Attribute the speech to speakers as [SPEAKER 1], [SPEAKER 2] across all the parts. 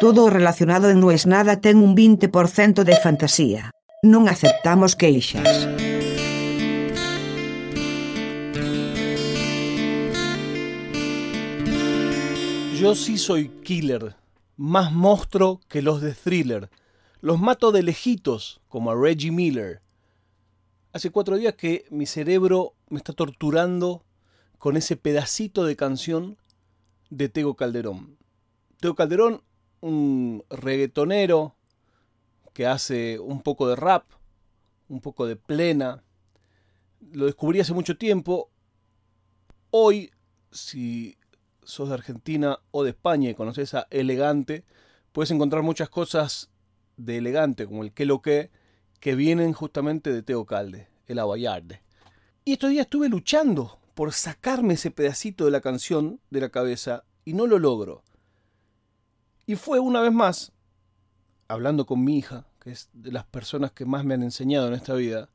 [SPEAKER 1] Todo relacionado en No es nada ten un 20% de fantasía. Non aceptamos queixas.
[SPEAKER 2] Yo sí soy killer, más monstruo que los de thriller. Los mato de lejitos, como a Reggie Miller. Hace cuatro días que mi cerebro me está torturando con ese pedacito de canción de Tego Calderón. Tego Calderón un reggaetonero que hace un poco de rap, un poco de plena. Lo descubrí hace mucho tiempo. Hoy, si sos de Argentina o de España y conoces a Elegante, puedes encontrar muchas cosas de Elegante, como el que lo que, que vienen justamente de Teo Calde, el Abayarde. Y estos días estuve luchando por sacarme ese pedacito de la canción de la cabeza y no lo logro. Y fue una vez más, hablando con mi hija, que es de las personas que más me han enseñado en esta vida,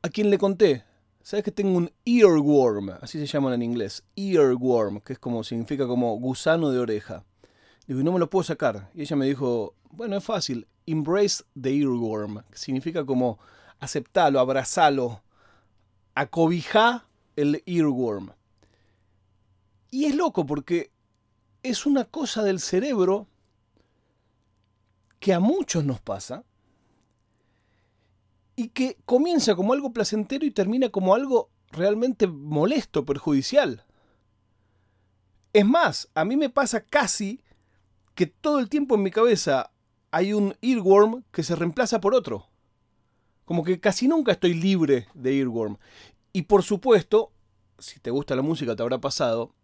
[SPEAKER 2] a quien le conté, ¿sabes que tengo un earworm? Así se llaman en inglés, earworm, que es como, significa como gusano de oreja. Digo, y no me lo puedo sacar. Y ella me dijo, bueno, es fácil, embrace the earworm, que significa como aceptalo, abrazalo, acobijá el earworm. Y es loco porque es una cosa del cerebro que a muchos nos pasa y que comienza como algo placentero y termina como algo realmente molesto, perjudicial. Es más, a mí me pasa casi que todo el tiempo en mi cabeza hay un earworm que se reemplaza por otro. Como que casi nunca estoy libre de earworm. Y por supuesto, si te gusta la música te habrá pasado,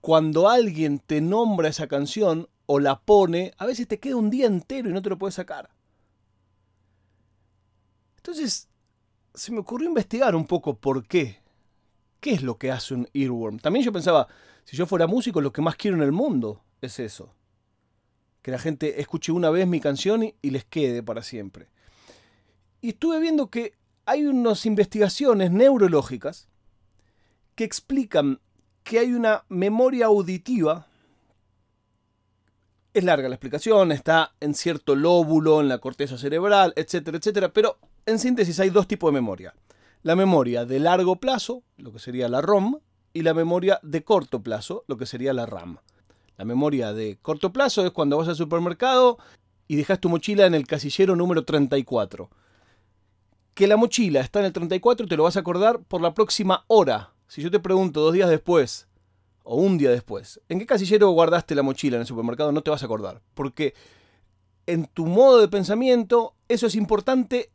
[SPEAKER 2] cuando alguien te nombra esa canción o la pone, a veces te queda un día entero y no te lo puedes sacar. Entonces, se me ocurrió investigar un poco por qué. ¿Qué es lo que hace un earworm? También yo pensaba, si yo fuera músico, lo que más quiero en el mundo es eso. Que la gente escuche una vez mi canción y, les quede para siempre. Y estuve viendo que hay unas investigaciones neurológicas que explican que hay una memoria auditiva. Es larga la explicación, está en cierto lóbulo, en la corteza cerebral, etcétera, etcétera, pero en síntesis hay dos tipos de memoria. La memoria de largo plazo, lo que sería la ROM, y la memoria de corto plazo, lo que sería la RAM. La memoria de corto plazo es cuando vas al supermercado y dejas tu mochila en el casillero número 34. Que la mochila está en el 34 te lo vas a acordar por la próxima hora, si yo te pregunto dos días después o un día después, ¿en qué casillero guardaste la mochila en el supermercado? No te vas a acordar. Porque en tu modo de pensamiento eso es importante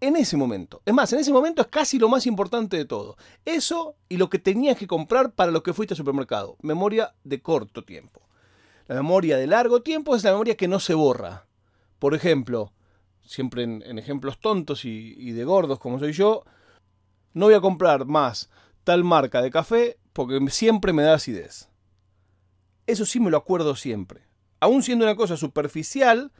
[SPEAKER 2] en ese momento. Es más, en ese momento es casi lo más importante de todo. Eso y lo que tenías que comprar para lo que fuiste al supermercado. Memoria de corto tiempo. La memoria de largo tiempo es la memoria que no se borra. Por ejemplo, siempre en, ejemplos tontos y, y de gordos como soy yo, no voy a comprar más tal marca de café porque siempre me da acidez. Eso sí me lo acuerdo siempre. Aún siendo una cosa superficial,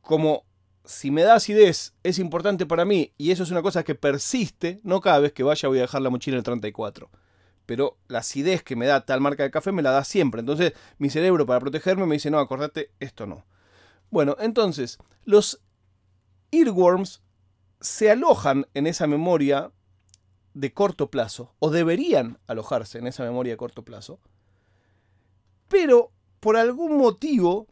[SPEAKER 2] como si me da acidez es importante para mí y eso es una cosa que persiste, no cada vez que vaya voy a dejar la mochila en el 34. Pero la acidez que me da tal marca de café me la da siempre. Entonces mi cerebro para protegerme me dice, no, acordate, esto no. Bueno, entonces los earworms se alojan en esa memoria de corto plazo, o deberían alojarse en esa memoria de corto plazo, pero por algún motivo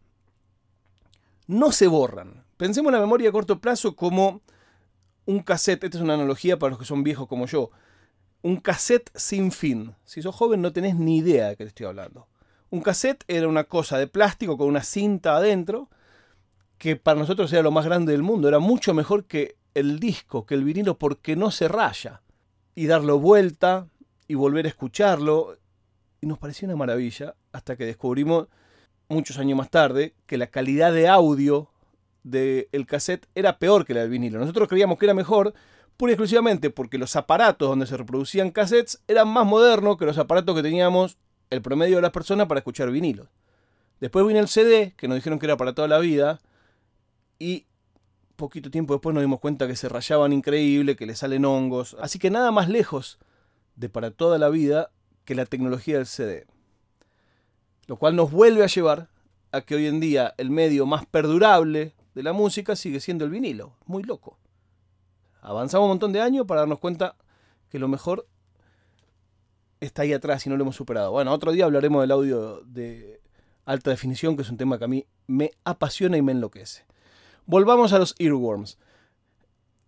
[SPEAKER 2] no se borran. Pensemos en la memoria de corto plazo como un cassette, esta es una analogía para los que son viejos como yo, un cassette sin fin. Si sos joven no tenés ni idea de qué te estoy hablando. Un cassette era una cosa de plástico con una cinta adentro, que para nosotros era lo más grande del mundo, era mucho mejor que el disco, que el vinilo, porque no se raya y darlo vuelta y volver a escucharlo. Y nos pareció una maravilla hasta que descubrimos muchos años más tarde que la calidad de audio del cassette era peor que la del vinilo. Nosotros creíamos que era mejor pura y exclusivamente porque los aparatos donde se reproducían cassettes eran más modernos que los aparatos que teníamos el promedio de las personas para escuchar vinilos. Después vino el CD, que nos dijeron que era para toda la vida, y poquito tiempo después nos dimos cuenta que se rayaban increíble, que le salen hongos. Así que nada más lejos de para toda la vida que la tecnología del CD. Lo cual nos vuelve a llevar a que hoy en día el medio más perdurable de la música sigue siendo el vinilo. Muy loco. Avanzamos un montón de años para darnos cuenta que lo mejor está ahí atrás y no lo hemos superado. Bueno, otro día hablaremos del audio de alta definición, que es un tema que a mí me apasiona y me enloquece. Volvamos a los earworms.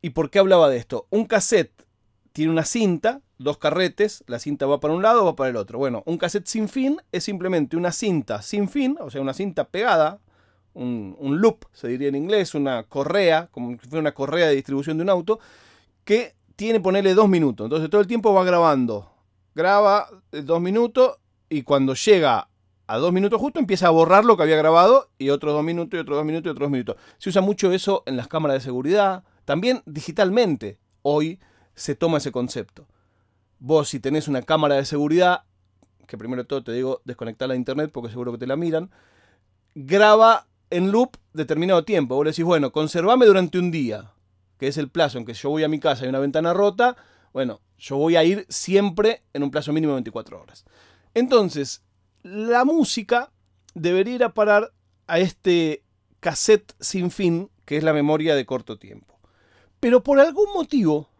[SPEAKER 2] ¿Y por qué hablaba de esto? Un cassette tiene una cinta, dos carretes, la cinta va para un lado va para el otro. Bueno, un cassette sin fin es simplemente una cinta sin fin, o sea, una cinta pegada, un, loop, se diría en inglés, una correa, como si fuera una correa de distribución de un auto, que tiene, ponerle dos minutos. Entonces todo el tiempo va grabando. Graba dos minutos y cuando llega a dos minutos justo empieza a borrar lo que había grabado y otros dos minutos y otros dos minutos y otros dos minutos. Se usa mucho eso en las cámaras de seguridad, también digitalmente. Hoy se toma ese concepto. Vos si tenés una cámara de seguridad, que primero de todo te digo desconectar la internet porque seguro que te la miran, graba en loop determinado tiempo. Vos le decís, bueno, conservame durante un día, que es el plazo en que yo voy a mi casa y hay una ventana rota. Bueno, yo voy a ir siempre en un plazo mínimo de 24 horas. Entonces, la música debería ir a parar a este cassette sin fin, que es la memoria de corto tiempo. Pero por algún motivo,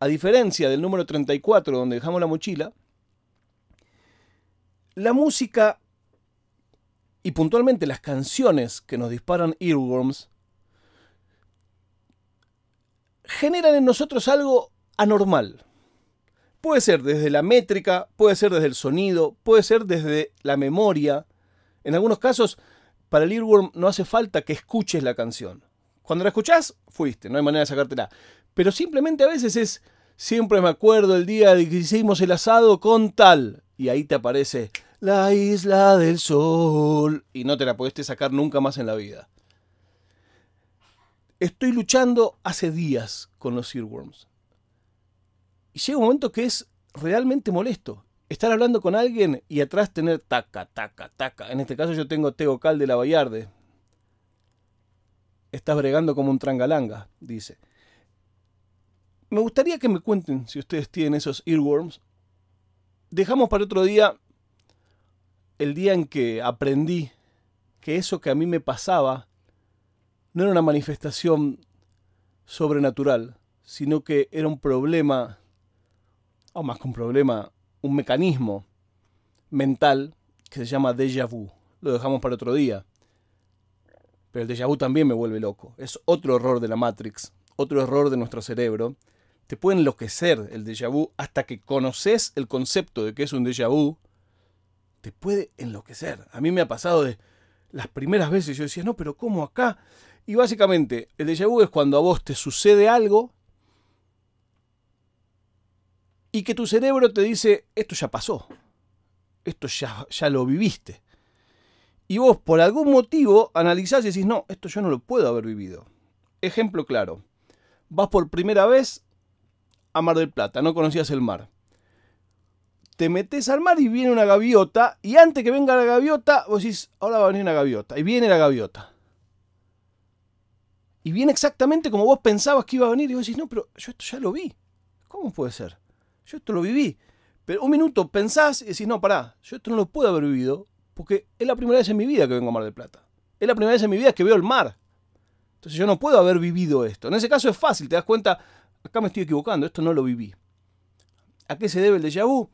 [SPEAKER 2] a diferencia del número 34 donde dejamos la mochila, la música y puntualmente las canciones que nos disparan earworms generan en nosotros algo anormal. Puede ser desde la métrica, puede ser desde el sonido, puede ser desde la memoria. En algunos casos, para el earworm no hace falta que escuches la canción. Cuando la escuchás, fuiste, no hay manera de sacártela. Pero simplemente a veces es, siempre me acuerdo el día de que hicimos el asado con tal. Y ahí te aparece la isla del sol. Y no te la pudiste sacar nunca más en la vida. Estoy luchando hace días con los earworms. Y llega un momento que es realmente molesto. Estar hablando con alguien y atrás tener taca, taca, taca. En este caso yo tengo Teo Cal de la Vallarde. Estás bregando como un trangalanga, dice. Me gustaría que me cuenten si ustedes tienen esos earworms. Dejamos para otro día el día en que aprendí que eso que a mí me pasaba no era una manifestación sobrenatural, sino que era un problema, o más que un problema, un mecanismo mental que se llama déjà vu. Lo dejamos para otro día. Pero el déjà vu también me vuelve loco. Es otro error de la Matrix, otro error de nuestro cerebro. Te puede enloquecer el déjà vu hasta que conoces el concepto de que es un déjà vu. Te puede enloquecer. A mí me ha pasado de las primeras veces yo decía, no, pero ¿cómo acá? Y básicamente, el déjà vu es cuando a vos te sucede algo y que tu cerebro te dice, esto ya pasó, esto ya, ya lo viviste. Y vos por algún motivo analizás y decís, no, esto yo no lo puedo haber vivido. Ejemplo claro, vas por primera vez a Mar del Plata, no conocías el mar. Te metes al mar y viene una gaviota, y antes que venga la gaviota, vos decís, ahora va a venir una gaviota, y viene la gaviota. Y viene exactamente como vos pensabas que iba a venir, y vos decís, no, pero yo esto ya lo vi. ¿Cómo puede ser? Yo esto lo viví. Pero un minuto pensás y decís, no, pará, yo esto no lo puedo haber vivido porque es la primera vez en mi vida que vengo a Mar del Plata. Es la primera vez en mi vida que veo el mar. Entonces yo no puedo haber vivido esto. En ese caso es fácil, te das cuenta, acá me estoy equivocando, esto no lo viví. ¿A qué se debe el déjà vu?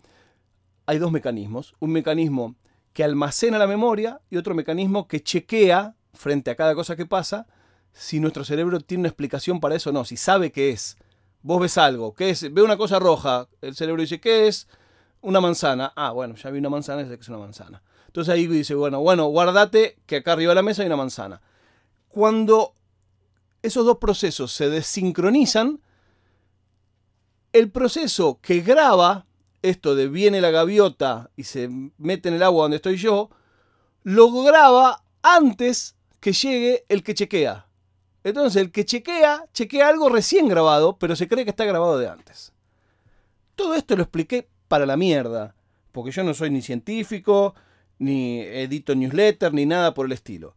[SPEAKER 2] Hay dos mecanismos. Un mecanismo que almacena la memoria y otro mecanismo que chequea frente a cada cosa que pasa si nuestro cerebro tiene una explicación para eso o no, si sabe qué es. Vos ves algo, ¿qué es? Ve una cosa roja, el cerebro dice, ¿qué es? Una manzana. Ah, bueno, ya vi una manzana, sé que es una manzana. Entonces ahí dice, bueno, bueno, guardate que acá arriba de la mesa hay una manzana. Cuando esos dos procesos se desincronizan, el proceso que graba esto de viene la gaviota y se mete en el agua donde estoy yo, lo graba antes que llegue el que chequea. Entonces el que chequea, chequea algo recién grabado, pero se cree que está grabado de antes. Todo esto lo expliqué para la mierda, porque yo no soy ni científico, ni edito newsletter, ni nada por el estilo.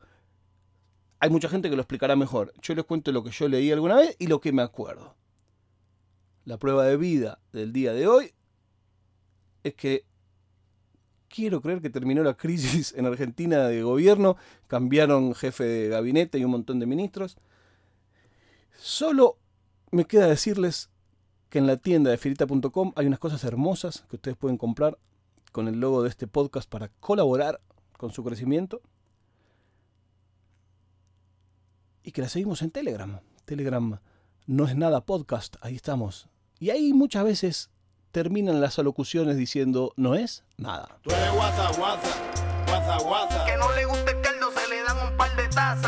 [SPEAKER 2] Hay mucha gente que lo explicará mejor. Yo les cuento lo que yo leí alguna vez y lo que me acuerdo. La prueba de vida del día de hoy es que quiero creer que terminó la crisis en Argentina de gobierno, cambiaron jefe de gabinete y un montón de ministros. Solo me queda decirles que en la tienda de firita.com hay unas cosas hermosas que ustedes pueden comprar con el logo de este podcast para colaborar con su crecimiento. Y que la seguimos en Telegram. Telegram no es nada podcast, ahí estamos. Y ahí muchas veces terminan las alocuciones diciendo no es nada.
[SPEAKER 3] Tú eres guasa, guasa, guasa, guasa.
[SPEAKER 4] Que no le guste el caldo, se le dan un par de tazas.